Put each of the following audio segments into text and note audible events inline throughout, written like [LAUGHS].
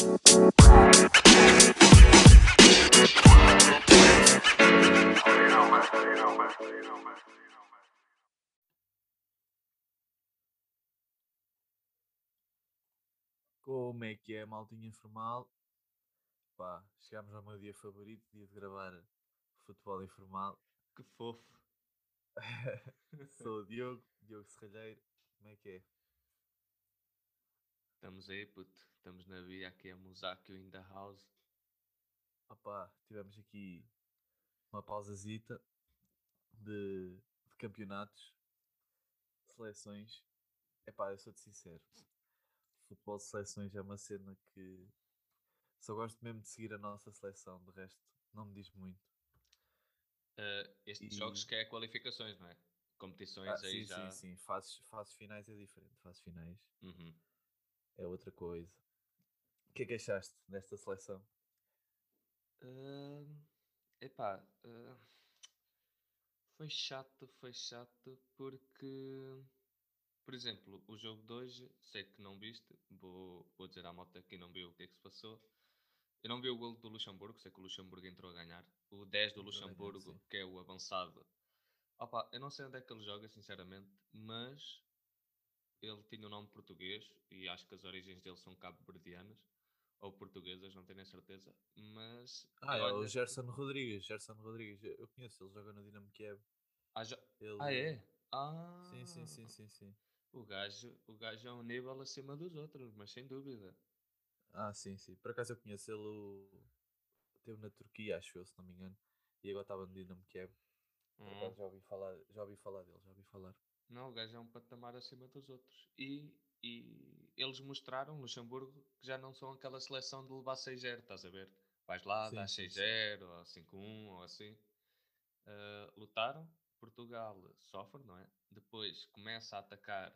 Como é que é, maltinha informal? Pá, chegámos ao meu dia favorito, dia de gravar futebol informal. Que fofo. [LAUGHS] Sou o Diogo, Diogo Serralheiro. Como é que é? Estamos aí, puto. Estamos na via aqui a Musakio in the house. Opá, tivemos aqui uma pausazita de, de campeonatos, seleções. Epá, eu sou-te sincero. Futebol de seleções é uma cena que só gosto mesmo de seguir a nossa seleção, de resto não me diz muito. Uh, estes E- jogos que é qualificações, não é? Competições Ah, aí sim, já. sim, sim. Fases, fases finais é diferente. Fases finais Uhum. É outra coisa. O que é que achaste desta seleção? Ah, epá, ah, foi chato, foi chato porque, por exemplo, o jogo de hoje, sei que não viste, vou, vou dizer à moto que não viu o que é que se passou. Eu não vi o gol do Luxemburgo, sei que o Luxemburgo entrou a ganhar. O 10 do Luxemburgo, que é o avançado. Opa, eu não sei onde é que ele joga, sinceramente, mas ele tinha o nome português e acho que as origens dele são cabo-verdianas ou portuguesas, não tenho a certeza. Mas Ah, é o olha, Gerson Rodrigues. Gerson Rodrigues, eu conheço, ele joga no Dinamo Kiev. Ah, já- Ele... ah, é? Ah, Sim, sim, sim, sim, sim. O gajo, o gajo é um nível acima dos outros, mas sem dúvida. Ah, sim, sim. Por acaso eu conheço ele, o... teve na Turquia, acho eu, se não me engano. E agora estava no Dinamo Kiev. Hum. já ouvi falar, já ouvi falar dele, já ouvi falar. Não, o gajo é um patamar acima dos outros. E, e eles mostraram, Luxemburgo, que já não são aquela seleção de levar 6-0, estás a ver? Vais lá, Sim, dá sim, sim. 6-0, ou 5-1, ou assim. Ah, lutaram, Portugal sofre, não é? Depois começa a atacar,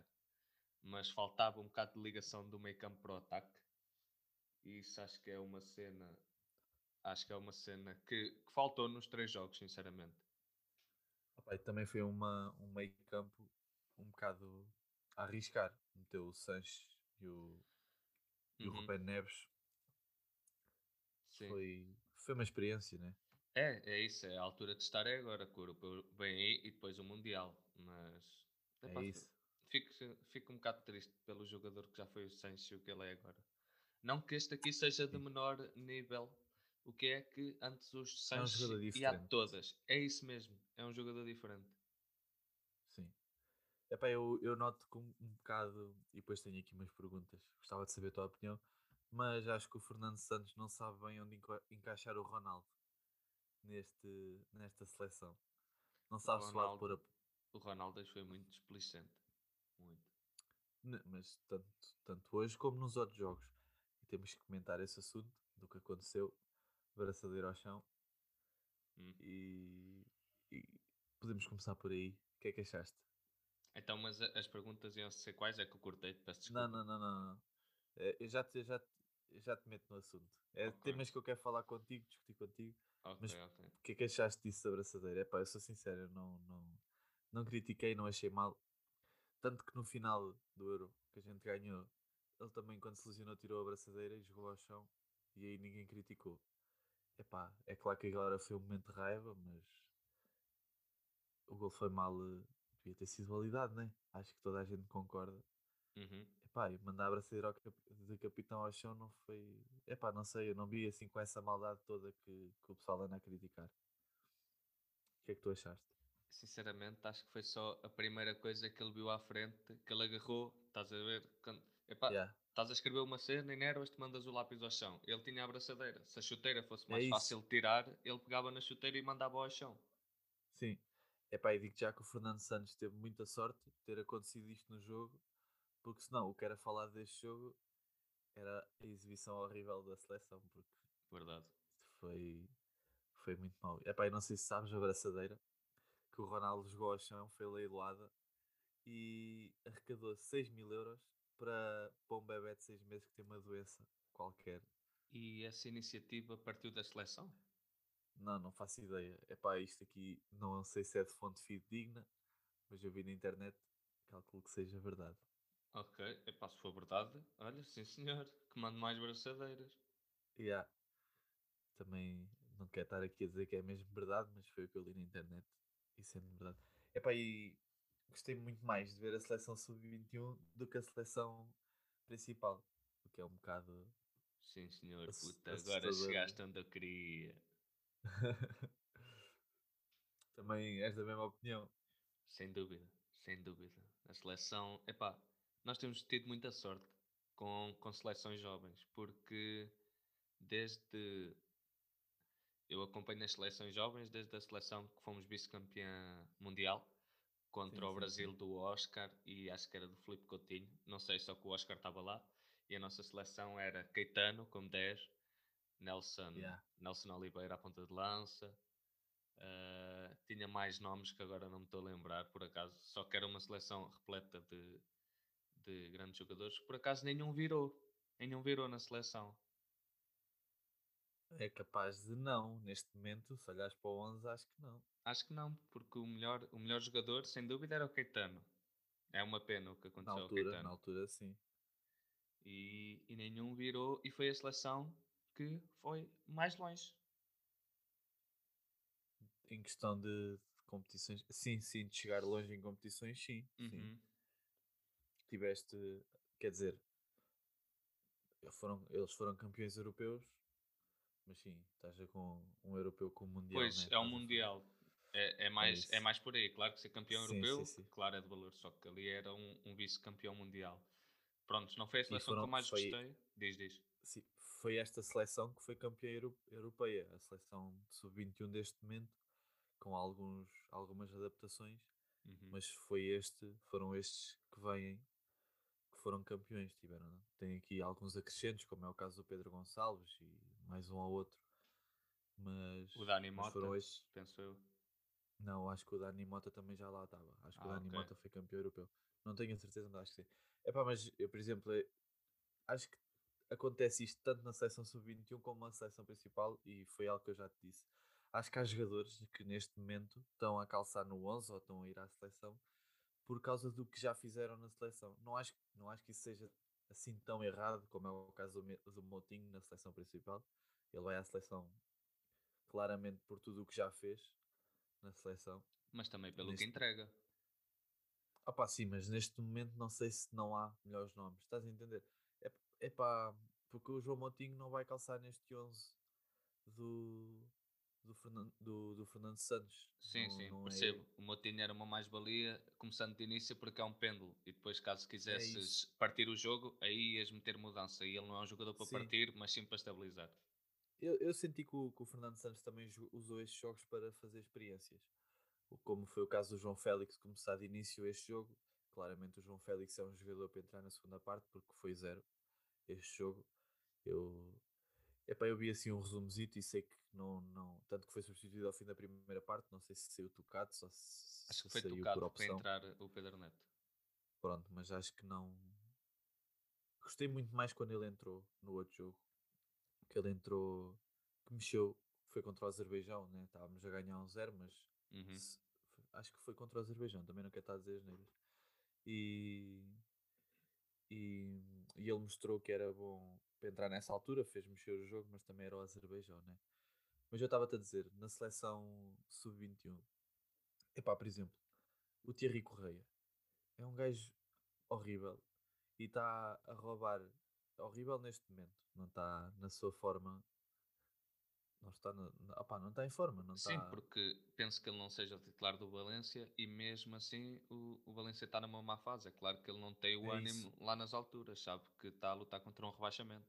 mas faltava um bocado de ligação do meio campo para o ataque. E isso acho que é uma cena. Acho que é uma cena que, que faltou nos três jogos, sinceramente. Também foi uma, um meio campo um bocado a arriscar. Meteu o Sanches e o, e o Uhum, Rubén Neves. sim. Foi, foi uma experiência, né? É, é isso, é a altura de estar é agora, que o europeu vem aí e depois o Mundial. Mas É fi- isso. Fico, fico um bocado triste pelo jogador que já foi o Sancho que ele é agora. Não que este aqui seja de menor nível, o que é que antes os É um Sancho e a todas. É isso mesmo, é um jogador diferente. Epá, eu, eu noto que um, um bocado, e depois tenho aqui umas perguntas, gostava de saber a tua opinião, mas acho que o Fernando Santos não sabe bem onde enca- encaixar o Ronaldo neste, nesta seleção. Não sabe se o há de pôr a. O Ronaldo hoje foi muito displicente. Muito. Ne- Mas tanto, tanto hoje como nos outros jogos. E temos que comentar esse assunto do que aconteceu, braçadeiro ao chão. Hum. E, e podemos começar por aí. O que é que achaste? Então, mas as perguntas iam ser quais? É que eu cortei, peço desculpa. Não, não, não, não. não. Eh, Eu já te, já, te, já te meto no assunto. É Ok. temas que eu quero falar contigo, discutir contigo. Ok, mas- ok. O que é que achaste disso da braçadeira? Epá, eu sou sincero, eu não, não, não critiquei, não achei mal. Tanto que no final do Euro que a gente ganhou, ele também quando se lesionou tirou a braçadeira e jogou ao chão e aí ninguém criticou. Epá, é claro que agora foi um momento de raiva, mas o gol foi mal, eh, devia ter sido validado, né? Acho que toda a gente concorda. Uhum. Epá, e mandar a braçadeira ao cap- de capitão ao chão não foi. Epá, não sei, eu não vi assim com essa maldade toda que, que o pessoal anda a criticar. O que é que tu achaste? Sinceramente, acho que foi só a primeira coisa que ele viu à frente, que ele agarrou, estás a ver? Quando, epá, Yeah. estás a escrever uma cena e nervas te mandas o lápis ao chão. Ele tinha a abraçadeira. Se a chuteira fosse É mais isso. fácil de tirar, ele pegava na chuteira e mandava ao chão. Sim. Epá, e digo já que o Fernando Santos teve muita sorte de ter acontecido isto no jogo, porque senão o que era falado deste jogo era a exibição horrível da seleção, porque Verdade. foi, foi muito mau. Epá, e não sei se sabes a braçadeira que o Ronaldo jogou ao chão, foi leiloada e arrecadou 6 mil euros para, para um bebê de 6 meses que tem uma doença qualquer. E essa iniciativa partiu da seleção? Não, não faço ideia. Epá, isto aqui não sei se é de fonte fidedigna, mas eu vi na internet, calculo que seja verdade. Ok, epá, se for verdade, olha, sim senhor, [LAUGHS] que mande mais braçadeiras. Yeah. Também não quero estar aqui a dizer que é mesmo verdade, mas foi o que eu li na internet. E sendo verdade. Epá, e gostei muito mais de ver a seleção sub-21 do que a seleção principal. O que é um bocado Sim senhor, puta, agora chegaste onde eu queria. [LAUGHS] Também és da mesma opinião. Sem dúvida, sem dúvida. A seleção, epá, nós temos tido muita sorte com, com seleções jovens, porque desde. Eu acompanho as seleções jovens desde a seleção que fomos vice-campeã mundial contra Sim, o sim, Brasil sim. do Oscar e acho que era do Filipe Coutinho. Não sei só que o Oscar estava lá. E a nossa seleção era Caetano como 10, Nelson, Yeah. Nelson Oliveira à ponta de lança, Uh, tinha mais nomes que agora não me estou a lembrar, por acaso. Só que era uma seleção repleta de, de grandes jogadores. Por acaso nenhum virou. Nenhum virou na seleção. É capaz de não. Neste momento, se olhares para o 11, acho que não. Acho que não, porque o melhor, o melhor jogador, sem dúvida, era o Caetano. É uma pena o que Na aconteceu ao altura, Caetano. na altura, sim. E, e nenhum virou. E foi a seleção que foi mais longe. Em questão de, competições, sim, sim, de chegar longe em competições, sim, sim. Uhum. Tiveste, quer dizer, foram, eles foram campeões europeus, mas sim, estás a com um europeu com o mundial, Pois, né? é um mundial. É, é, mais, é isso. mais por aí. Claro que ser campeão Sim, europeu, sim, sim. claro, é de valor. Só que ali era um, um vice-campeão mundial. Pronto, não foi a seleção que foram- eu mais foi- gostei. Diz, diz. Sim, foi esta seleção que foi campeã euro- europeia, a seleção de sub-21 deste momento, com alguns, algumas adaptações, Uhum. mas foi este, foram estes que vêm, que foram campeões, tiveram, tem aqui alguns acrescentos, como é o caso do Pedro Gonçalves e mais um ou outro, mas, O Dani Mota, foram estes, penso eu. não, acho que o Dani Mota também já lá estava, acho que o Ah, Dani ok. Mota foi campeão europeu, não tenho a certeza, mas acho que sim. Epá, mas eu, por exemplo, eh, acho que acontece isto tanto na seleção sub-21 como na seleção principal e foi algo que eu já te disse. Acho que há jogadores que neste momento estão a calçar no 11 ou estão a ir à seleção por causa do que já fizeram na seleção. Não acho, não acho que isso seja assim tão errado como é o caso do, Moutinho na seleção principal. Ele vai à seleção claramente por tudo o que já fez na seleção. Mas também pelo Neste- que entrega. Ah pá, sim, mas neste momento não sei se não há melhores nomes. Estás a entender? É, é pá, porque o João Montinho não vai calçar neste 11 do, do, Fernando, do, do Fernando Santos. Sim, Não- sim, não é- percebo. O Moutinho era uma mais-valia, começando de início porque é um pêndulo. E depois, caso quisesses É partir o jogo, aí ias meter mudança. E ele não é um jogador para Sim. partir, mas sim para estabilizar. Eu, eu senti que o, que o Fernando Santos também usou estes jogos para fazer experiências. Como foi o caso do João Félix começar de início este jogo. Claramente o João Félix é um jogador para entrar na segunda parte porque foi zero este jogo. Eu, epá, eu vi assim um resumozito e sei que não, não. Tanto que foi substituído ao fim da primeira parte. Não sei se saiu tocado, só se, Acho que foi saiu tocado por para opção. entrar o Pedro Neto. Pronto, mas acho que não. Gostei muito mais quando ele entrou no outro jogo. Que ele entrou. Que mexeu. Foi contra o Azerbaijão, né? Estávamos a ganhar um zero, mas Uhum. se- acho que foi contra o Azerbaijão, também não quero estar a dizer as neiras. E, e, e ele mostrou que era bom para entrar nessa altura, fez mexer o jogo, mas também era o Azerbaijão, né? Mas eu estava-te a dizer, na seleção sub-21, epá, por exemplo, o Thierry Correia é um gajo horrível e está a roubar. Horrível neste momento, não está na sua forma. Não está, na, opá, não está em forma, não Sim, está. porque penso que ele não seja o titular do Valência e mesmo assim o, o Valência está numa má fase. É claro que ele não tem o É ânimo lá nas alturas, sabe? Que está a lutar contra um rebaixamento.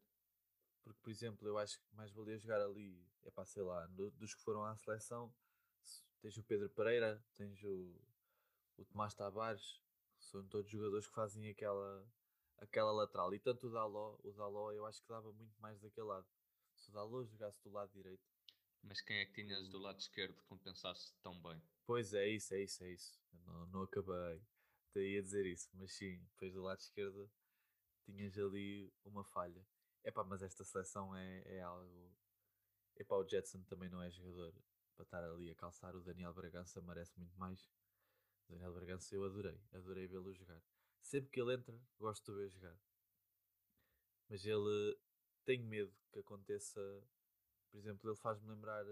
Porque, por exemplo, eu acho que mais valia jogar ali, é pá, sei lá, do- dos que foram à seleção, se- tens o Pedro Pereira, tens o, o Tomás Tavares, são todos jogadores que fazem aquela, aquela lateral. E tanto o Daló, o Daló eu acho que dava muito mais daquele lado. Se o Daló jogasse do lado direito, Mas quem é que tinhas do lado esquerdo que compensasse tão bem? pois é isso, é isso, é isso. Eu não, não acabei até ia dizer isso, mas sim, depois do lado esquerdo tinhas ali uma falha. Epá, mas esta seleção é, é algo. Epá, o Jetson também não é jogador para estar ali a calçar. O Daniel Bragança merece muito mais. O Daniel Bragança eu adorei, adorei vê-lo jogar. sempre que ele entra, gosto de ver jogar. Mas ele tem medo que aconteça, por exemplo, ele faz-me lembrar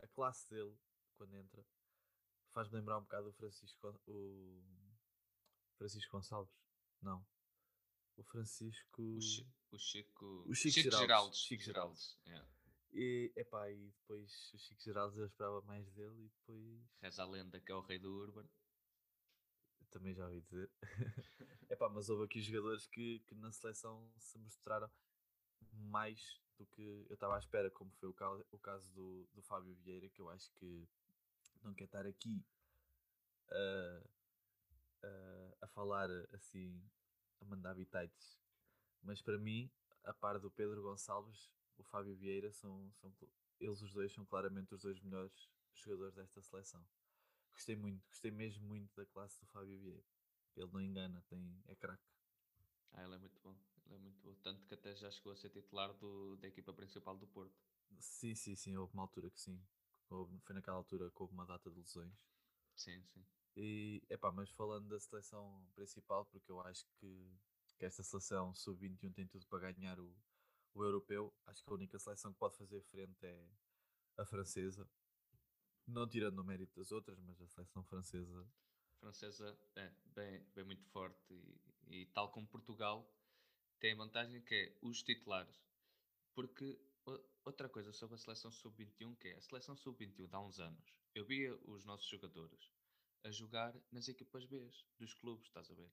a classe dele quando entra. Faz-me lembrar um bocado o Francisco, o Francisco Gonçalves. Não. O Francisco. O, Chi- o Chico. O Chico Geraldes. Geraldes, Chico Chico Geraldes. yeah. E, epá, e depois o Chico Geraldes eu esperava mais dele e depois Reza a lenda que é o rei do Urban. também já ouvi dizer. [LAUGHS] epá, mas houve aqui jogadores que, que na seleção se mostraram mais do que eu estava à espera, como foi o, cal- o caso do, do Fábio Vieira, que eu acho que não quer estar aqui a, a, a falar assim, a mandar bitites. Mas para mim, a par do Pedro Gonçalves, o Fábio Vieira, são, são, eles os dois são claramente os dois melhores jogadores desta seleção. Gostei muito, gostei mesmo muito da classe do Fábio Vieira. Ele não engana, tem, é craque. Ah, ele é muito bom. Ele é muito bom. Tanto que até já chegou a ser titular do, da equipa principal do Porto. Sim, sim, sim, houve uma altura que sim. Houve- foi naquela altura que houve uma data de lesões. Sim, sim. E, epá, mas falando da seleção principal, porque eu acho que, que esta seleção sub-21 tem tudo para ganhar o, o europeu, acho que a única seleção que pode fazer frente é a francesa. Não tirando o mérito das outras, mas a seleção francesa, francesa é bem, bem muito forte e, e tal como Portugal tem a vantagem que é os titulares. Porque outra coisa sobre a seleção sub-21 que é a seleção sub-21 de há uns anos, eu via os nossos jogadores a jogar nas equipas B dos clubes, estás a ver?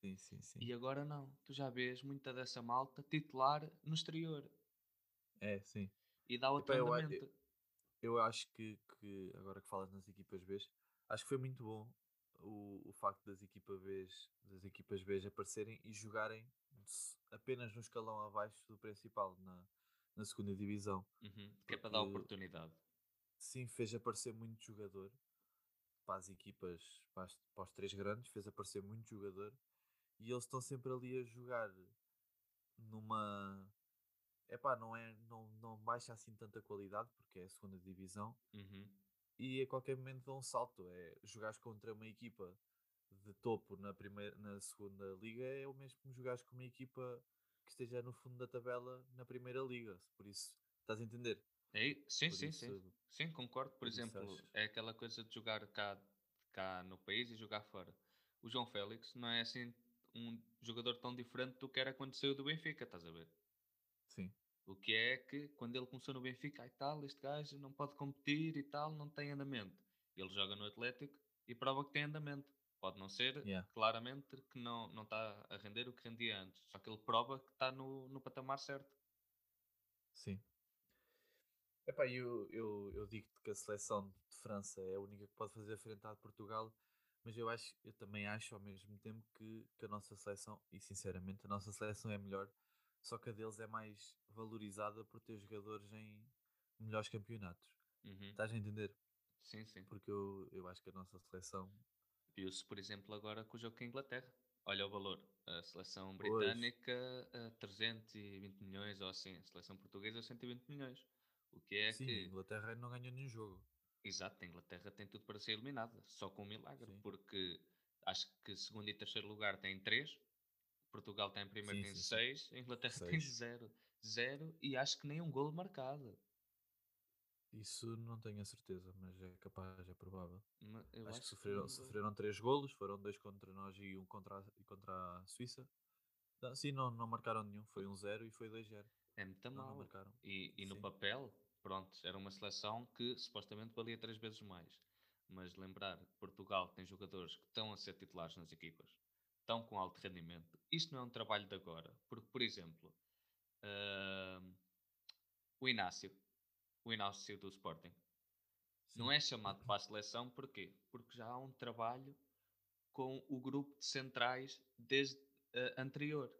sim, sim, sim. E agora não, tu já vês muita dessa malta titular no exterior É, sim. e dá outro Epá, eu andamento. Eu acho que, que, agora que falas nas equipas B, acho que foi muito bom o, o facto das equipas B, das equipas B aparecerem e jogarem apenas no escalão abaixo do principal, na, na segunda divisão. Uhum, que é para dar oportunidade. Sim, fez aparecer muito jogador para as equipas, para, as- para os três grandes, fez aparecer muito jogador e eles estão sempre ali a jogar numa. Epá, não, é, não, não baixa assim tanta qualidade porque é a segunda divisão Uhum. e a qualquer momento dão um salto. É jogares contra uma equipa de topo na, primeira, na segunda liga é o mesmo que jogares com uma equipa que esteja no fundo da tabela na primeira liga. Por isso, estás a entender? É, sim, Por sim, isso, sim. Sim, concordo. Por exemplo, é aquela coisa de jogar cá, cá no país e jogar fora. O João Félix não é assim um jogador tão diferente do que era quando saiu do Benfica, estás a ver? Sim, O que é que quando ele começou no Benfica e tal, este gajo não pode competir e tal, não tem andamento. Ele joga no Atlético e prova que tem andamento. Pode não ser, Yeah. claramente, que não não está a render o que rendia antes. Só que ele prova que está no, no patamar certo. sim. Epá, eu, eu, eu digo-te que a seleção de França é a única que pode fazer frente à de Portugal, mas eu acho, eu também acho ao mesmo tempo que, que a nossa seleção, e sinceramente a nossa seleção é melhor, só que a deles é mais valorizada por ter jogadores em melhores campeonatos. Uhum. Estás a entender? Sim, sim. Porque eu, eu acho que a nossa seleção. Viu-se, por exemplo, agora com o jogo com a Inglaterra. Olha o valor. A seleção britânica, a 320 milhões ou assim. A seleção portuguesa, 120 milhões. O que é sim, a que. Inglaterra não ganhou nenhum jogo. Exato, a Inglaterra tem tudo para ser eliminada. Só com um milagre. Sim. Porque acho que segundo e terceiro lugar tem 3. Portugal tem primeiro Sim, tem sim. 6. A Inglaterra tem Seis. 0. 0 e acho que nem um golo marcado. Isso não tenho a certeza, mas é capaz, é provável. Eu acho, que sofreram, golo. sofreram três golos, foram dois contra nós e um contra a, e contra a Suíça. Não, sim, não, não marcaram nenhum, foi um 0 e foi 2-0. É muito Não, não mal. marcaram. E, e no papel, pronto, era uma seleção que supostamente valia três vezes mais. Mas lembrar que Portugal tem jogadores que estão a ser titulares nas equipas, estão com alto rendimento. Isto não é um trabalho de agora. Porque, por exemplo, ahm, o Inácio, o Inácio do Sporting, não Sim. é chamado para a seleção porquê? Porque já há um trabalho com o grupo de centrais desde ah, anterior.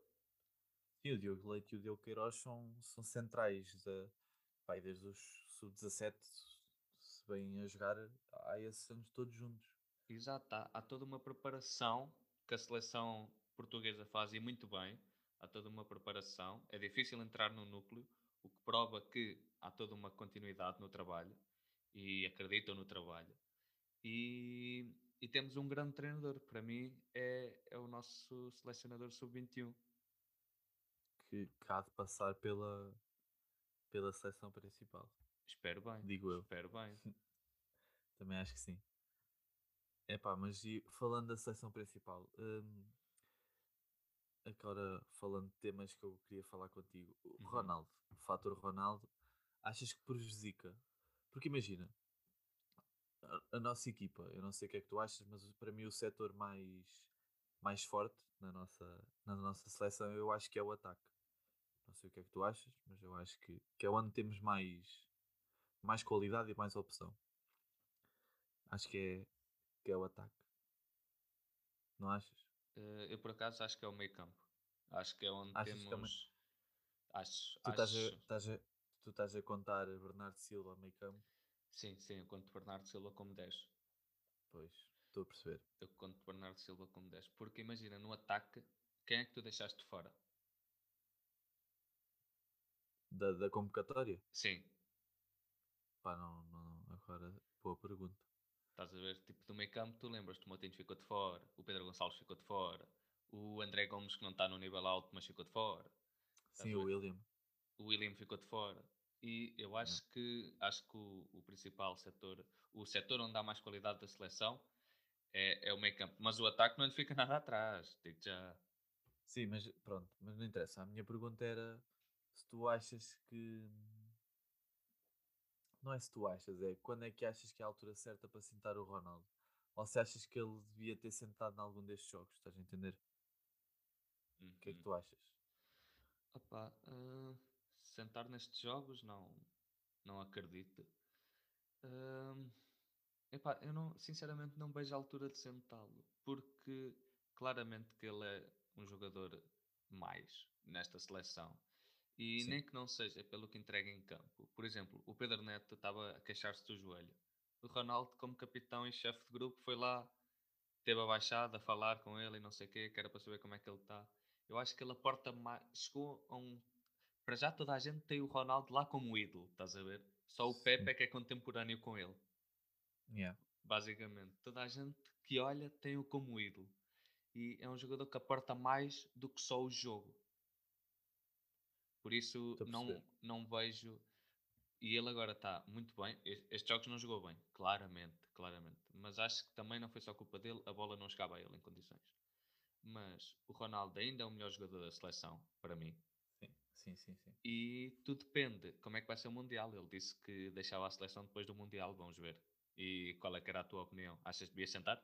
Sim, o Diogo Leite e o Diogo Queiroz são, são centrais da, pai, desde os sub-17 se vêm a jogar há esses anos todos juntos. Exato, há, há toda uma preparação que a seleção portuguesa faz e muito bem. Há toda uma preparação. É difícil entrar no núcleo, o que prova que há toda uma continuidade no trabalho e acreditam no trabalho. E, e temos um grande treinador. Para mim, é, é o nosso selecionador sub-21. Que, que há de passar pela, pela seleção principal. Espero bem. Digo eu. Espero bem. [LAUGHS] Também acho que sim. É pá, mas falando da seleção principal, hum, agora falando de temas que eu queria falar contigo, o Uhum. Ronaldo, o fator Ronaldo, achas que prejudica? Porque imagina, a, a nossa equipa, eu não sei o que é que tu achas, mas para mim o setor mais, mais forte na nossa, na nossa seleção eu acho que é o ataque. Não sei o que é que tu achas, mas eu acho que, que é onde temos mais, mais qualidade e mais opção. Acho que é, que é o ataque. Não achas? Eh, eu, por acaso, acho que é o meio campo. Acho que é onde Achas que é temos. Acho, Tu estás, a, acho- estás a- tu estás a contar Bernardo Silva meio campo? Sim, sim, eu conto Bernardo Silva como 10. Pois, estou a perceber. Eu conto Bernardo Silva como 10. Porque imagina, no ataque, quem é que tu deixaste fora? Da, da convocatória? Sim, Pá, não, não, agora, boa pergunta. Estás a ver? Tipo, do meio campo, tu lembras-te, o Moutinho ficou de fora, o Pedro Gonçalves ficou de fora, o André Gomes, que não está no nível alto, mas ficou de fora, Sim, o? William. o William ficou de fora. E eu acho que, acho que o, o principal setor, o setor onde há mais qualidade da seleção é, é o meio campo. Mas o ataque não lhe fica [LAUGHS] nada atrás, digo já. Sim, mas pronto, mas não interessa. A minha pergunta era se tu achas que. Não é se tu achas, é quando é que achas que é a altura certa para sentar o Ronaldo? Ou se achas que ele devia ter sentado em algum destes jogos, estás a entender? O que é que Uhum. tu achas? Opa, ah, sentar nestes jogos, não, não acredito. Ahm, epá, eu não, sinceramente não vejo a altura de sentá-lo, porque claramente que ele é um jogador mais nesta seleção. E Sim. nem que não seja pelo que entrega em campo. Por exemplo, o Pedro Neto estava a queixar-se do joelho. O Ronaldo, como capitão e chefe de grupo, foi lá, teve abaixado a falar com ele e não sei o quê, que era para saber como é que ele está. Eu acho que ele aporta mais. Chegou a um. Para já toda a gente tem o Ronaldo lá como ídolo, estás a ver? Só o Sim. Pepe é que é contemporâneo com ele. Yeah. Basicamente, toda a gente que olha tem-o como ídolo. E é um jogador que aporta mais do que só o jogo. Por isso, Estou não, não vejo. E ele agora está muito bem. Es- Estes jogos não jogou bem, claramente, claramente. Mas acho que também não foi só culpa dele, a bola não chegava a ele em condições. Mas o Ronaldo ainda é o melhor jogador da seleção, para mim. Sim, sim, sim, sim. E tudo depende como é que vai ser o Mundial. Ele disse que deixava a seleção depois do Mundial, vamos ver. E qual é que era a tua opinião? Achas que devia sentar?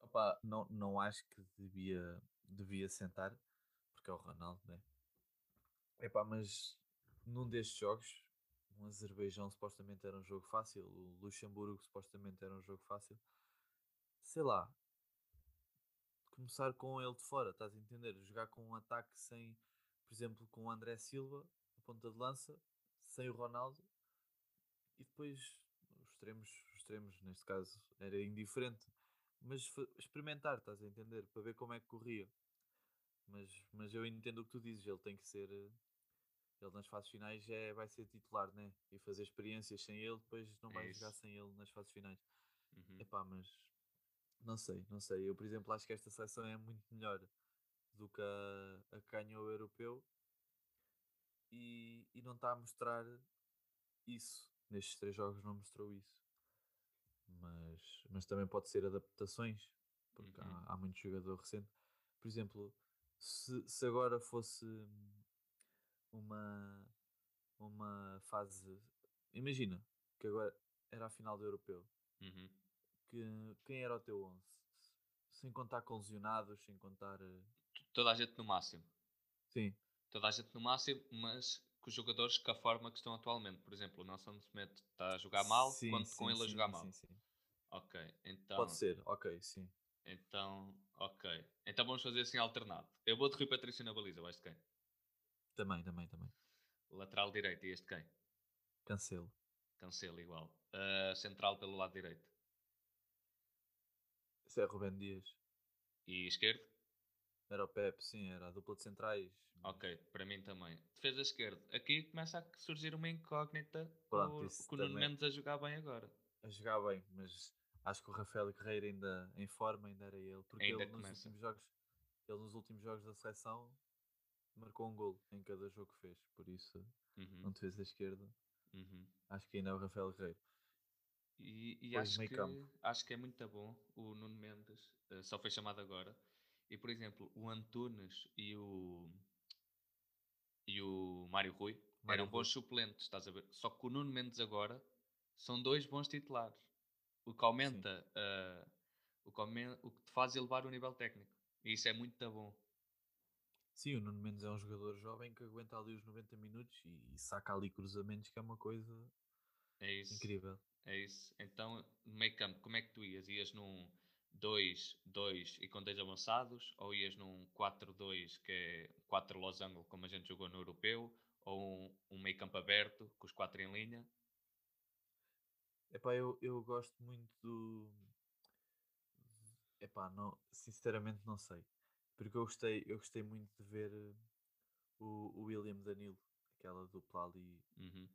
Opa, não, não acho que devia, devia sentar, porque é o Ronaldo, né? Epá, mas num destes jogos, um Azerbaijão supostamente era um jogo fácil, o Luxemburgo supostamente era um jogo fácil. Sei lá, começar com ele de fora, estás a entender? Jogar com um ataque sem, por exemplo, com o André Silva, a ponta de lança, sem o Ronaldo, e depois os extremos, os extremos neste caso, era indiferente. Mas experimentar, estás a entender? Para ver como é que corria. Mas, mas eu entendo o que tu dizes, ele tem que ser. Ele nas fases finais é, vai ser titular, né? E fazer experiências sem ele, depois não É vai jogar sem ele nas fases finais. Uhum. Epá, mas não sei, não sei. Eu, por exemplo, acho que esta seleção é muito melhor do que a, a que ganhou o europeu e, e não está a mostrar isso. Nestes três jogos não mostrou isso. Mas, mas também pode ser adaptações, porque Uhum. há, há muito jogador recente. Por exemplo, se, se agora fosse uma, uma fase. Imagina que agora era a final do europeu. Uhum. Que, quem era o teu 11? Sem contar com lesionados, sem contar. eh, Toda a gente no máximo. Sim, Toda a gente no máximo, mas com os jogadores com a forma que estão atualmente. Por exemplo, o Nelson Semedo está a jogar mal, Sim, quanto com sim, ele a sim, jogar sim, mal. Ok, então. Pode ser, ok, sim. Então, ok. Então vamos fazer assim alternado. Eu vou de Rui Patrício na baliza, vais de quem? Também, também, também. Lateral direito, e este quem? Cancelo. Cancelo, igual. Ah, central pelo lado direito. Isso é Rubén Dias. E esquerdo? Era o Pepe, sim, era a dupla de centrais. mas- Ok, para mim também. Defesa esquerda. Aqui começa a surgir uma incógnita Pronto, com, o Nuno. Mendes a jogar bem agora. A jogar bem, mas Acho que o Rafael Guerreiro ainda em forma, ainda era ele, porque Ainda ele nos começa. últimos jogos, ele nos últimos jogos da seleção marcou um gol em cada jogo que fez, por isso, Uhum, um defesa esquerda, uhum. acho que ainda é o Rafael Guerreiro. E, e acho, que, acho que é muito bom o Nuno Mendes, eh, só foi chamado agora. E, por exemplo, o Antunes e o, e o Mário Rui Mário eram bons Rui. suplentes, estás a ver? Só que o Nuno Mendes agora são dois bons titulares. O que aumenta, eh, o, que aumen- o que te faz elevar o nível técnico. E isso é muito bom. Sim, o Nuno Mendes é um jogador jovem que aguenta ali os 90 minutos e, e saca ali cruzamentos, que é uma coisa É incrível. É isso. Então, no meio campo, como é que tu ias? Ias num 2-2 e com 10 avançados? Ou ias num 4-2 que é 4 losango, como a gente jogou no europeu? Ou um, um meio campo aberto, com os 4 em linha? Epá, eu, eu gosto muito do. Epá, não, sinceramente não sei. Porque eu gostei, eu gostei muito de ver eh, o, o William Danilo, aquela dupla ali. Uhum.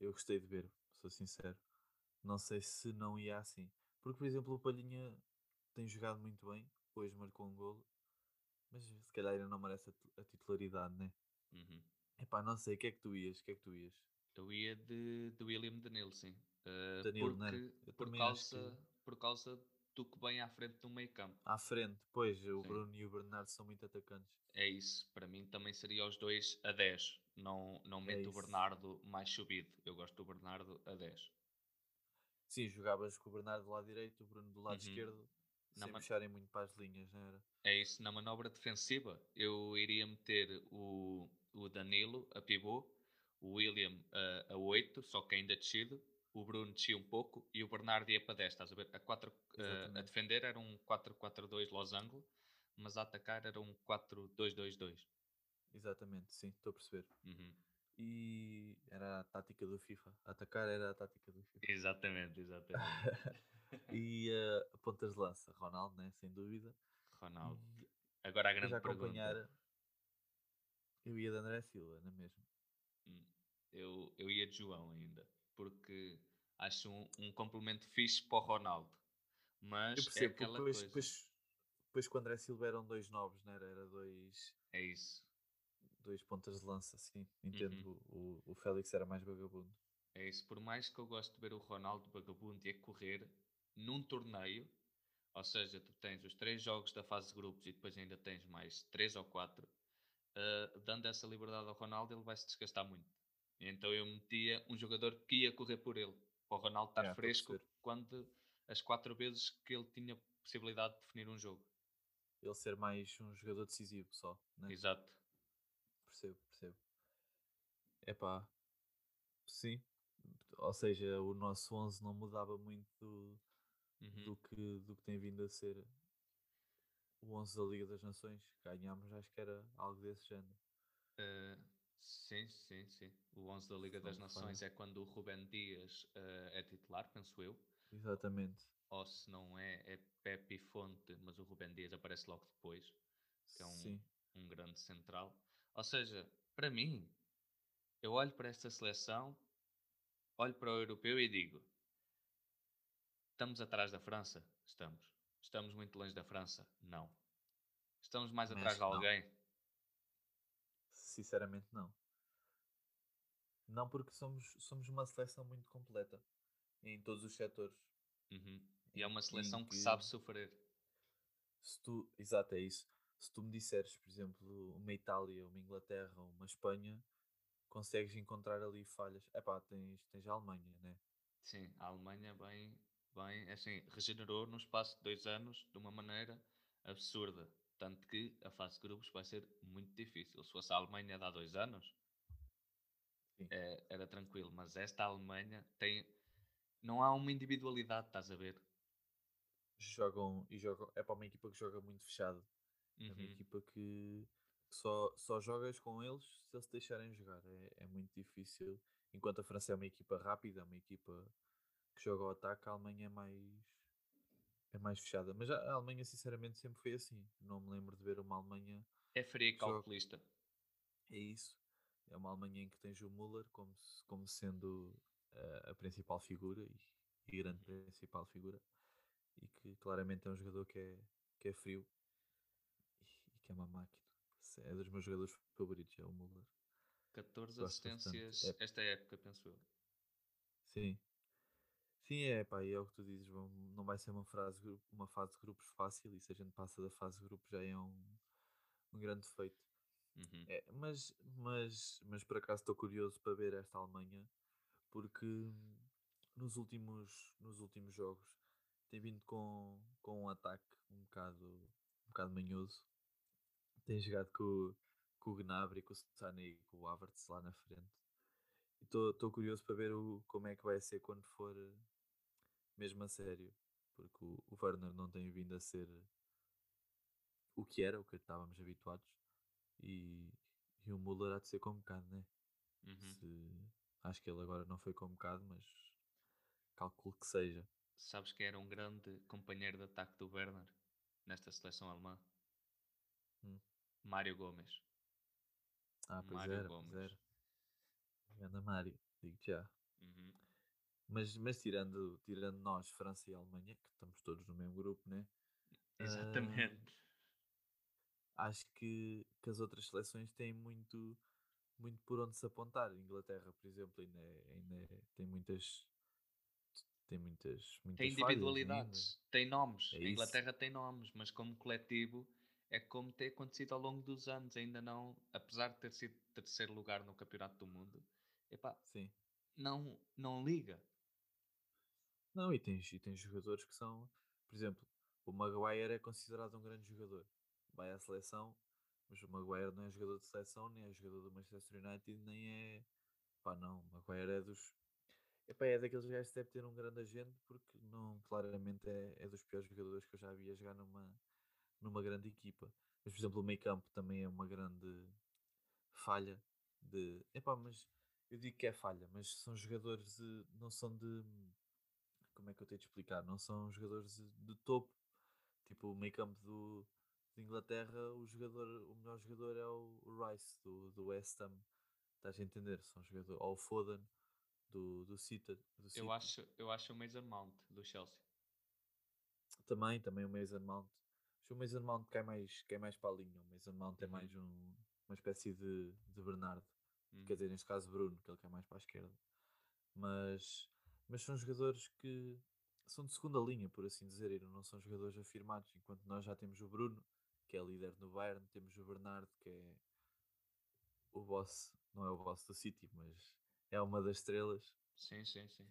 Eu gostei de ver, sou sincero. Não sei se não ia assim. Porque, por exemplo, o Palhinha tem jogado muito bem, hoje marcou um golo, mas se calhar ainda não merece a, ti- a titularidade, né? Uhum. Epá, não sei, o que é que tu ias? O que é que tu ias? Eu ia de, de William Danilo, sim. Uh, Danilo, era? porque, Eu por, causa, que por causa do que vem à frente do meio campo. à frente, pois, o Sim. Bruno e o Bernardo são muito atacantes. É isso. Para mim também seria os dois a 10. Não, não meto o É isso. Bernardo mais subido. Eu gosto do Bernardo a 10. Sim, jogavas com o Bernardo do lado direito, o Bruno do lado Uhum. esquerdo, Não, sem puxarem muito para as linhas, não era? É isso. Na manobra defensiva, eu iria meter o, o Danilo a pivô, o William a, a 8, só que ainda descido, o Bruno descia um pouco e o Bernardo ia para 10. Estás a ver? A, quatro, a, a Exatamente. defender era um 4-4-2 losango, mas a atacar era um 4-2-2-2. Exatamente, sim, estou a perceber. Uhum. E era a tática do FIFA. Atacar era a tática do FIFA. Exatamente, exatamente. [LAUGHS] e eh, a pontas de lança, Ronaldo, né? sem dúvida. Ronaldo. E Agora a grande a pergunta. acompanhar, eu ia de André Silva, na mesma. Hum, Eu, eu ia de João ainda, porque acho um, um complemento fixe para o Ronaldo. Mas Eu é percebo, porque aquela depois, coisa. depois, depois com o André Silva eram dois novos, não era? Era dois, É isso. dois pontas de lança, sim. Entendo. O, o Félix era mais vagabundo. É isso. Por mais que eu goste de ver o Ronaldo vagabundo e a correr num torneio, ou seja, tu tens os três jogos da fase de grupos e depois ainda tens mais três ou quatro, ah, dando essa liberdade ao Ronaldo, ele vai se desgastar muito. Então eu metia um jogador que ia correr por ele, para o Ronaldo estar a fresco quando as quatro vezes que ele tinha possibilidade de definir um jogo. Ele ser mais um jogador decisivo só, né? Exato. Percebo, percebo. Epá, sim. Ou seja, o nosso 11 não mudava muito do, Uhum. do que, do que tem vindo a ser o 11 da Liga das Nações. Ganhámos, acho que era algo desse género. Uh, sim, sim, sim. O 11 da Liga das Nações é quando o Rubén Dias uh, é titular, penso eu. Exatamente. Ou se não é, é Pepe Fonte, mas o Rubén Dias aparece logo depois, que é um, Sim. um grande central. Ou seja, para mim, eu olho para esta seleção, olho para o europeu e digo: estamos atrás da França? Estamos. Estamos muito longe da França? Não. Estamos mais Também atrás de não. alguém? Sinceramente, não. Não, porque somos, somos uma seleção muito completa em todos os setores. Uhum. E é uma seleção em que sabe sofrer. se tu, exato, é isso. Se tu me disseres, por exemplo, uma Itália, uma Inglaterra, uma Espanha, consegues encontrar ali falhas. Epá, tens, tens a Alemanha, né? Sim, a Alemanha bem, bem, assim, regenerou no espaço de dois anos de uma maneira absurda. Tanto que a fase de grupos vai ser muito difícil. Se fosse a Alemanha de há dois anos, é, era tranquilo. Mas esta Alemanha tem. Não há uma individualidade, estás a ver? Jogam e jogam. É para uma equipa que joga muito fechado. É uma Uhum. equipa que, só, só jogas com eles se eles te deixarem jogar. É, é muito difícil. Enquanto a França é uma equipa rápida, uma equipa que joga ao ataque, a Alemanha é mais, é mais fechada. Mas a a Alemanha, sinceramente, sempre foi assim. Não me lembro de ver uma Alemanha. É fria e calculista. É isso. É uma Alemanha em que tens o Müller como, como sendo eh, a principal figura e, e grande principal figura. e que claramente é um jogador que é, que é frio e, e que é uma máquina. É dos meus jogadores favoritos, é o Muller. 14 Gosto assistências bastante. É- esta época, penso eu. Sim. Sim, é pá, e é o que tu dizes, vão, não vai ser uma, frase, de grupo- uma fase de grupos fácil e se a gente passa da fase de grupos já é um, um grande feito. Uhum. É, mas, mas, mas por acaso estou curioso para ver esta Alemanha porque nos últimos, nos últimos jogos tem vindo com, com um ataque um bocado, um bocado manhoso. Tem jogado com, o- com o Gnabry, com o Sané e com o Havertz lá na frente. E estou curioso para ver o, como é que vai ser quando for eh, mesmo a sério. Porque o, o Werner não tem vindo a ser o que era, o que estávamos habituados. E, e o Müller há de ser convocado, né? Uhum. Se, acho que ele agora não foi convocado, mas calculo que seja. Sabes que era um grande companheiro de ataque do Werner nesta seleção alemã? Hum. Mário Gomes. Ah, pois Mário era, Gomes. pois era. Ganda Mário, digo já. Uhum. Mas, mas tirando, tirando nós, França e Alemanha, que estamos todos no mesmo grupo, né? Exatamente. Acho que, que as outras seleções têm muito, muito por onde se apontar. A Inglaterra, por exemplo, ainda, é- ainda é- tem muitas. Tem muitas, muitas Tem falhas individualidades, tem nomes. É a isso. Inglaterra tem nomes, mas como coletivo é como tem acontecido ao longo dos anos. Ainda não, apesar de ter sido terceiro lugar no Campeonato do Mundo, epá. Sim. não, não liga. Não, e tens, e tens jogadores que são. Por exemplo, o Maguire é considerado um grande jogador. Vai à seleção, mas o Maguire não é jogador de seleção, nem é jogador do Manchester United, nem é. Pá, não. O Maguire é dos. Epá, é daqueles gajos que deve ter um grande agente, porque não, claramente é, é dos piores jogadores que eu já vi a jogar numa, numa grande equipa. Mas, por exemplo, o meio campo também é uma grande falha de. Epá, mas eu digo que é falha, mas são jogadores de. não são de. Como é que eu tenho de explicar? Não são jogadores de, de topo. Tipo, o meio campo do, de Inglaterra, o, jogador, o melhor jogador é o, Rice, do, do West Ham. Estás a entender? São jogadores. Ou o Foden, do, do City. Do City. Eu acho, eu acho o Mason Mount do Chelsea. Também, também o Mason Mount. Acho que o Mason Mount cai mais, cai mais para a linha. O Mason Mount é Uhum. mais um, uma espécie de, de Bernardo. Uhum. Quer dizer, neste caso Bruno, que ele cai mais para a esquerda. Mas, mas são jogadores que são de segunda linha, por assim dizer, e não são jogadores afirmados. Enquanto nós já temos o Bruno, que é líder no Bayern, temos o Bernardo, que é o boss, não é o boss do City, mas é uma das estrelas. Sim, sim, sim.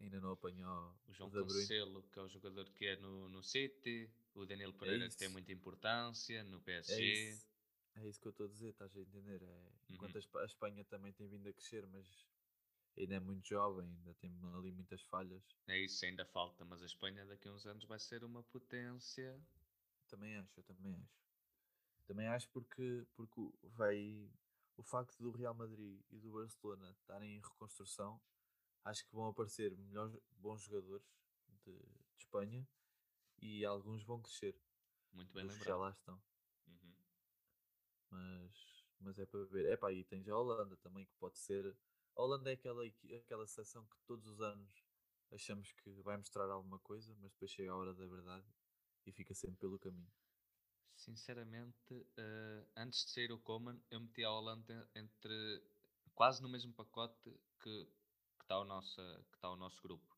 Ainda não apanhou O João o. Cancelo, que é o jogador que é no, no City. O Daniel Pereira, que tem muita importância no É PSG. isso, é isso que eu estou a dizer, estás a entender? É, enquanto Uhum. a Espanha também tem vindo a crescer, mas ainda é muito jovem, ainda tem ali muitas falhas. É isso, ainda falta, mas a Espanha daqui a uns anos vai ser uma potência. Também acho, eu também acho. Também acho porque, porque vai o facto do Real Madrid e do Barcelona estarem em reconstrução, acho que vão aparecer melhores bons jogadores de, de Espanha e alguns vão crescer Muito bem que já lembrado. lá estão. Uhum. Mas, mas é para ver. É pá, e tens a Holanda também, que pode ser. A Holanda é aquela, aquela seleção que todos os anos achamos que vai mostrar alguma coisa, mas depois chega a hora da verdade e fica sempre pelo caminho. Sinceramente, eh, antes de sair o Coman, eu meti a Holanda entre quase no mesmo pacote que está o, nosso, que tá o nosso grupo.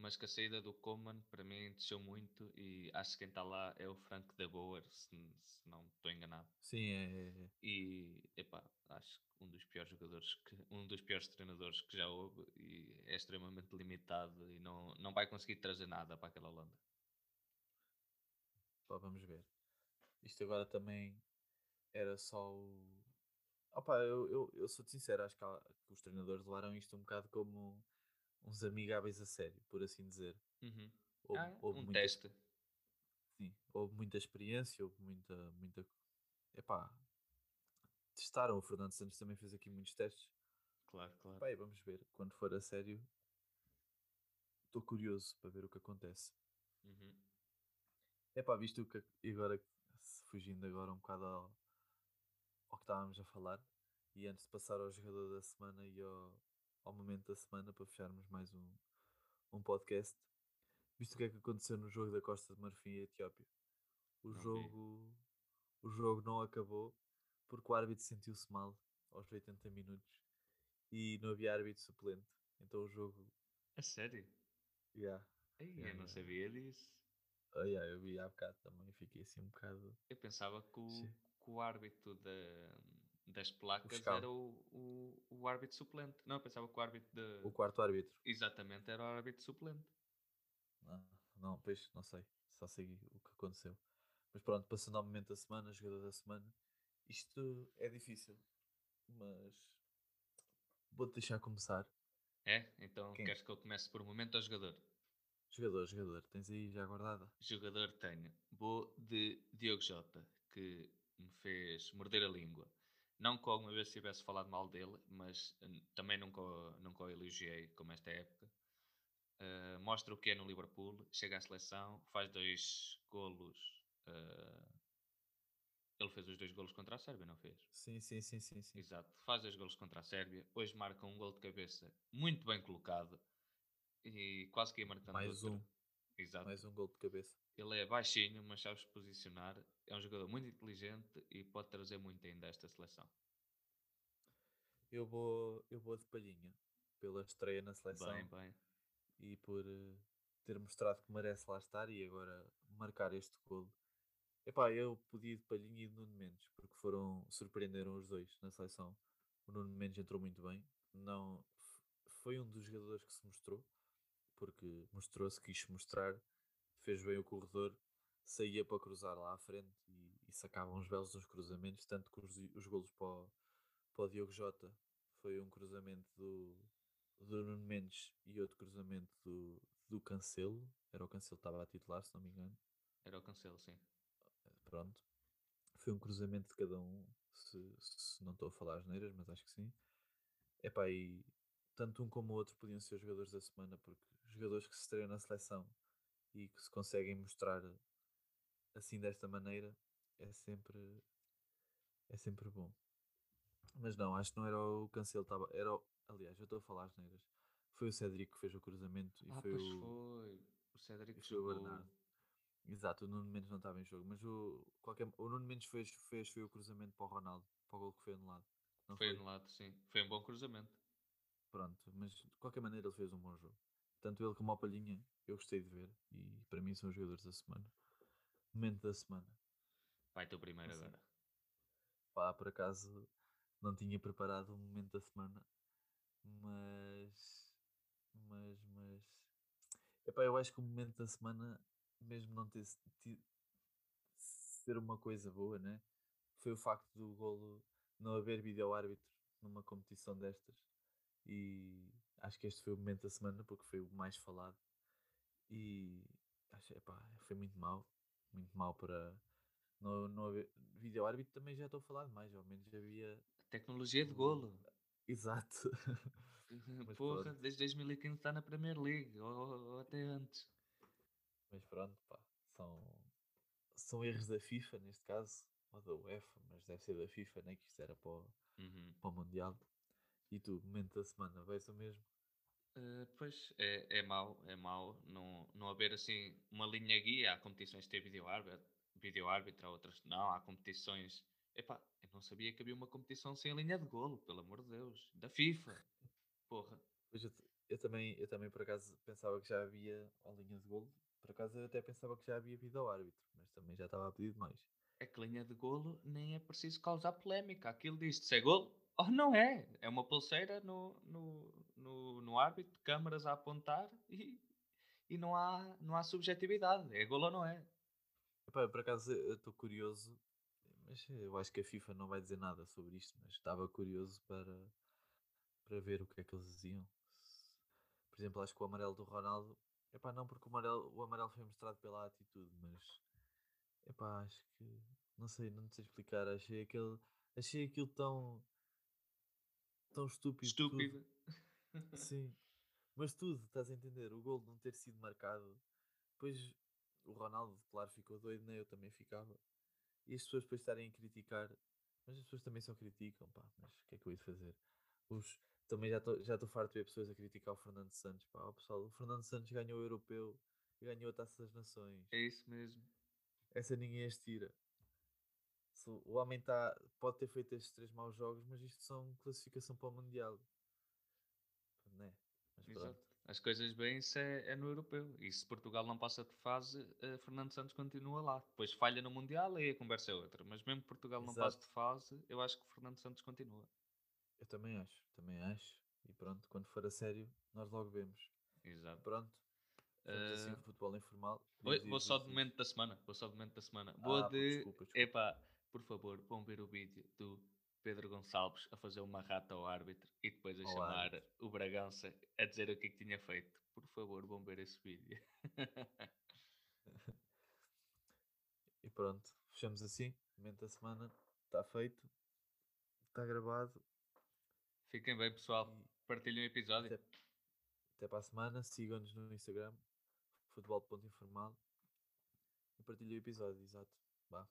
Mas que a saída do Coman para mim desceu muito e acho que quem está lá é o Frank de Boer, se, se não estou enganado. Sim, é, é- E epá, acho que um dos piores jogadores, que, um dos piores treinadores que já houve e é extremamente limitado e não, não vai conseguir trazer nada para aquela Holanda. pá, vamos ver. Isto agora também era só o. Opa, eu, eu, eu sou-te sincero, acho que, há- que os treinadores levaram isto um bocado como uns amigáveis a sério, por assim dizer. Uhum. Houve, Ah, houve um muita, teste. sim, houve muita experiência, houve muita. muita epá, testaram. O Fernando Santos também fez aqui muitos testes. Claro, claro. E vamos ver. Quando for a sério, estou curioso para ver o que acontece. Uhum. É pá, visto o que e agora, fugindo agora um bocado ao, ao que estávamos a falar, e antes de passar ao jogador da semana e ao, ao momento da semana para fecharmos mais um, um podcast, Visto o que é que aconteceu no jogo da Costa de Marfim e Etiópia? O Não vi. jogo, o jogo não acabou porque o árbitro sentiu-se mal aos 80 minutos e não havia árbitro suplente. Então o jogo. A sério? Yeah, Ei, Yeah, eu não yeah. sabia disso. ah, yeah, eu vi há bocado também, fiquei assim um bocado. Eu pensava que o, que o árbitro da, das placas era o, o, o árbitro suplente. Não, eu pensava que o árbitro de. O quarto árbitro. Exatamente, era o árbitro suplente. Não, não, pois, não sei. Só sei o que aconteceu. Mas pronto, passando ao momento da semana, jogador da semana. Isto é difícil, mas vou-te deixar começar. É? Então Quem? queres que eu comece por um momento ao jogador? Jogador, jogador, tens aí já guardada? Jogador tenho. Vou de Diogo Jota, que me fez morder a língua. Não que alguma vez tivesse falado mal dele, mas hum, também nunca, o- nunca o elogiei como esta época. Uh, mostra o que é no Liverpool, chega à seleção, faz dois golos. uh, ele fez os dois golos contra a Sérvia, não fez? Sim, sim, sim, sim, sim. Exato, faz dois golos contra a Sérvia. Hoje marca um gol de cabeça muito bem colocado e quase que ia marcando Mais outro. um, Exato. mais um gol de cabeça. Ele é baixinho, mas sabe se posicionar. É um jogador muito inteligente e pode trazer muito ainda a esta seleção. Eu vou, eu vou de palhinha pela estreia na seleção Bem, bem. e por eh, ter mostrado que merece lá estar e agora marcar este golo. Epá, eu podia ir de palhinha e de Nuno Mendes, porque foram, surpreenderam os dois na seleção. O Nuno Mendes entrou muito bem, não foi um dos jogadores que se mostrou, porque mostrou-se, quis mostrar, fez bem o corredor, saía para cruzar lá à frente e, e sacava uns belos nos cruzamentos, tanto que os, os golos para o, para o Diogo Jota foi um cruzamento do, do Nuno Mendes e outro cruzamento do, do Cancelo, era o Cancelo que estava a titular, se não me engano. Era o Cancelo, sim. Pronto. Foi um cruzamento de cada um, se, se não estou a falar as neiras, mas acho que sim. Epá, e tanto um como o outro podiam ser os jogadores da semana, porque jogadores que se estreiam na seleção e que se conseguem mostrar assim desta maneira é sempre é sempre bom. Mas não, acho que não era o Cancelo, tava, era o, aliás, eu estou a falar as neiras. Foi o Cédric que fez o cruzamento e ah, foi pois o, foi. O Cédric foi o. Bernardo. Exato, o Nuno Mendes não estava em jogo, mas o, qualquer, o Nuno Mendes fez, fez foi o cruzamento para o Ronaldo, para o gol que foi anulado. Não Foi foi? anulado, sim. Foi um bom cruzamento. Pronto, mas de qualquer maneira ele fez um bom jogo. Tanto ele como o Palhinha, eu gostei de ver e para mim são os jogadores da semana. Momento da semana. Vai teu primeiro Assim. agora. Pá, por acaso não tinha preparado o momento da semana, mas. Mas, mas. Epá, eu acho que o momento da semana, mesmo não ter se- ti- ser uma coisa boa, né? Foi o facto do golo não haver vídeo-árbitro numa competição destas. E acho que este foi o momento da semana porque foi o mais falado. E acho, epá, foi muito mau. Muito mau para não, não haver. Vídeo-árbitro também já estou a falar demais, ao menos havia. Tecnologia de golo. Exato. [LAUGHS] Mas Porra, pronto. desde 2015 está na Premier League, ou, ou até antes. Mas pronto, pá, são, são erros da FIFA neste caso, ou da UEFA, mas deve ser da FIFA, né? Que isto era para o, Uhum. para o Mundial. E tu, momento da semana, vais o mesmo? Uh, pois é, é mau, é mau não, não haver assim uma linha guia. Há competições que têm vídeo árbitro, vídeo árbitro, há outras que não. Há competições. Epá, eu não sabia que havia uma competição sem linha de golo, pelo amor de Deus. Da FIFA. Porra. Pois eu, eu também, eu também por acaso pensava que já havia a linha de golo. Por acaso eu até pensava que já havia vida ao árbitro, mas também já estava a pedir demais. É que linha de golo nem é preciso causar polémica. Aquilo diz se é golo ou não é. É uma pulseira no, no, no, no árbitro, câmaras a apontar e, e não, há, não há subjetividade. É golo ou não é? Epá, eu por acaso eu estou curioso, mas eu acho que a FIFA não vai dizer nada sobre isto, mas estava curioso para, para ver o que é que eles diziam. Por exemplo, acho que o amarelo do Ronaldo, epá, não porque o amarelo, o amarelo foi mostrado pela atitude, mas epá, acho que não sei, não sei explicar, achei aquele, achei aquilo tão tão estúpido. tudo. Sim, mas tudo, estás a entender? O gol não ter sido marcado. Depois o Ronaldo, claro, ficou doido, né? Eu também ficava. E as pessoas depois estarem a criticar. Mas as pessoas também só criticam, pá. Mas o que é que eu ia fazer? Os, também já estou já farto de ver pessoas a criticar o Fernando Santos, pá. Ó, pessoal, o Fernando Santos ganhou o europeu ganhou a Taça das Nações. É isso mesmo. Essa ninguém as tira. O homem tá, pode ter feito estes três maus jogos, mas isto são classificação para o Mundial. Né? As coisas bem, isso é, é no europeu. E se Portugal não passa de fase, eh, Fernando Santos continua lá. Depois falha no Mundial, aí a conversa é outra. Mas mesmo que Portugal não passe de fase, eu acho que Fernando Santos continua. Eu também acho, também acho. E pronto, quando for a sério, nós logo vemos. Exato. Pronto. Assim Eh, o futebol informal. Vou, vou só diz. momento da semana. Vou só de momento da semana. Vou Ah, de. desculpa, desculpa. Epá, por favor, vão ver o vídeo do Pedro Gonçalves a fazer uma rata ao árbitro e depois a Ao chamar árbitro. o Bragança a dizer o que é que tinha feito. Por favor, vão ver esse vídeo. [LAUGHS] E pronto, fechamos assim. Momento da semana. Está feito. Está gravado. Fiquem bem, pessoal. E Partilhem o episódio. até, até para a semana. Sigam-nos no Instagram. Futebol.informal. E partilhem o episódio, exato. Vá.